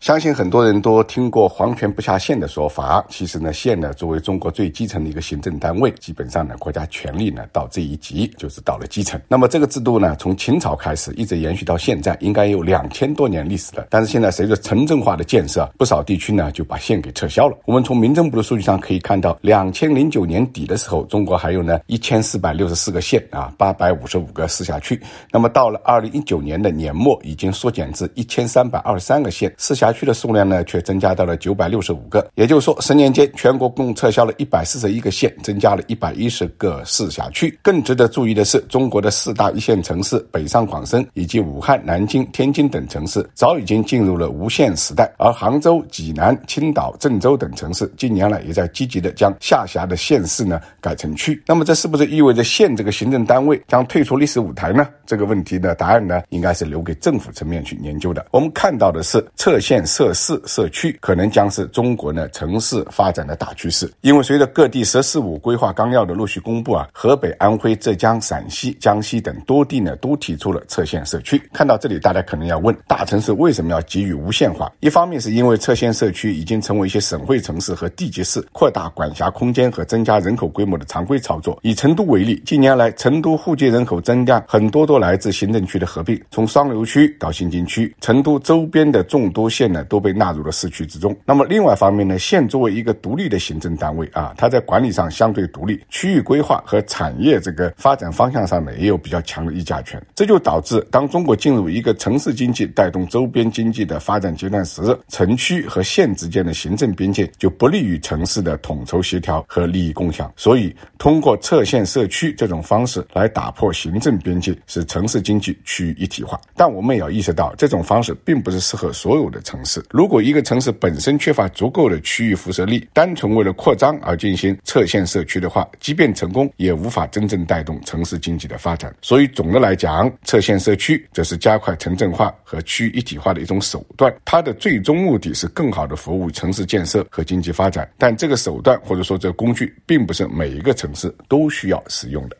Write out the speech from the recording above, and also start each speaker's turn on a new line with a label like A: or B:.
A: 相信很多人都听过“皇权不下县”的说法。其实呢，县呢作为中国最基层的一个行政单位，基本上呢国家权力呢到这一级就是到了基层。那么这个制度呢，从秦朝开始一直延续到现在，应该有两千多年历史了。但是现在随着城镇化的建设，不少地区呢就把县给撤销了。我们从民政部的数据上可以看到，两千零九年底的时候，中国还有呢一千四百六十四个县啊，八百五十五个市辖区。那么到了二零一九年的年末，已经缩减至一千三百二十三个县市辖。区的数量呢，却增加到了九百六十五个，也就是说，十年间全国共撤销了一百四十一个县，增加了一百一十个市辖区。更值得注意的是，中国的四大一线城市北上广深以及武汉、南京、天津等城市早已经进入了无限时代，而杭州、济南、青岛、郑州等城市近年来也在积极的将下辖的县市呢改成区。那么，这是不是意味着县这个行政单位将退出历史舞台呢？这个问题的答案呢，应该是留给政府层面去研究的。我们看到的是撤县。设市社区可能将是中国呢城市发展的大趋势，因为随着各地“十四五”规划纲要的陆续公布啊，河北、安徽、浙江、陕西、江西等多地呢都提出了撤县设区。看到这里，大家可能要问：大城市为什么要给予无限化？一方面是因为撤县设区已经成为一些省会城市和地级市扩大管辖空间和增加人口规模的常规操作。以成都为例，近年来成都户籍人口增加很多都来自行政区的合并，从双流区到新津区，成都周边的众多县。呢都被纳入了市区之中。那么另外一方面呢，县作为一个独立的行政单位啊，它在管理上相对独立，区域规划和产业这个发展方向上呢也有比较强的议价权。这就导致当中国进入一个城市经济带动周边经济的发展阶段时，城区和县之间的行政边界就不利于城市的统筹协调和利益共享。所以，通过撤县设区这种方式来打破行政边界，使城市经济趋于一体化。但我们也要意识到，这种方式并不是适合所有的城。城市。如果一个城市本身缺乏足够的区域辐射力，单纯为了扩张而进行撤县社区的话，即便成功，也无法真正带动城市经济的发展。所以，总的来讲，撤县社区这是加快城镇化和区域一体化的一种手段，它的最终目的是更好的服务城市建设和经济发展。但这个手段或者说这个工具，并不是每一个城市都需要使用的。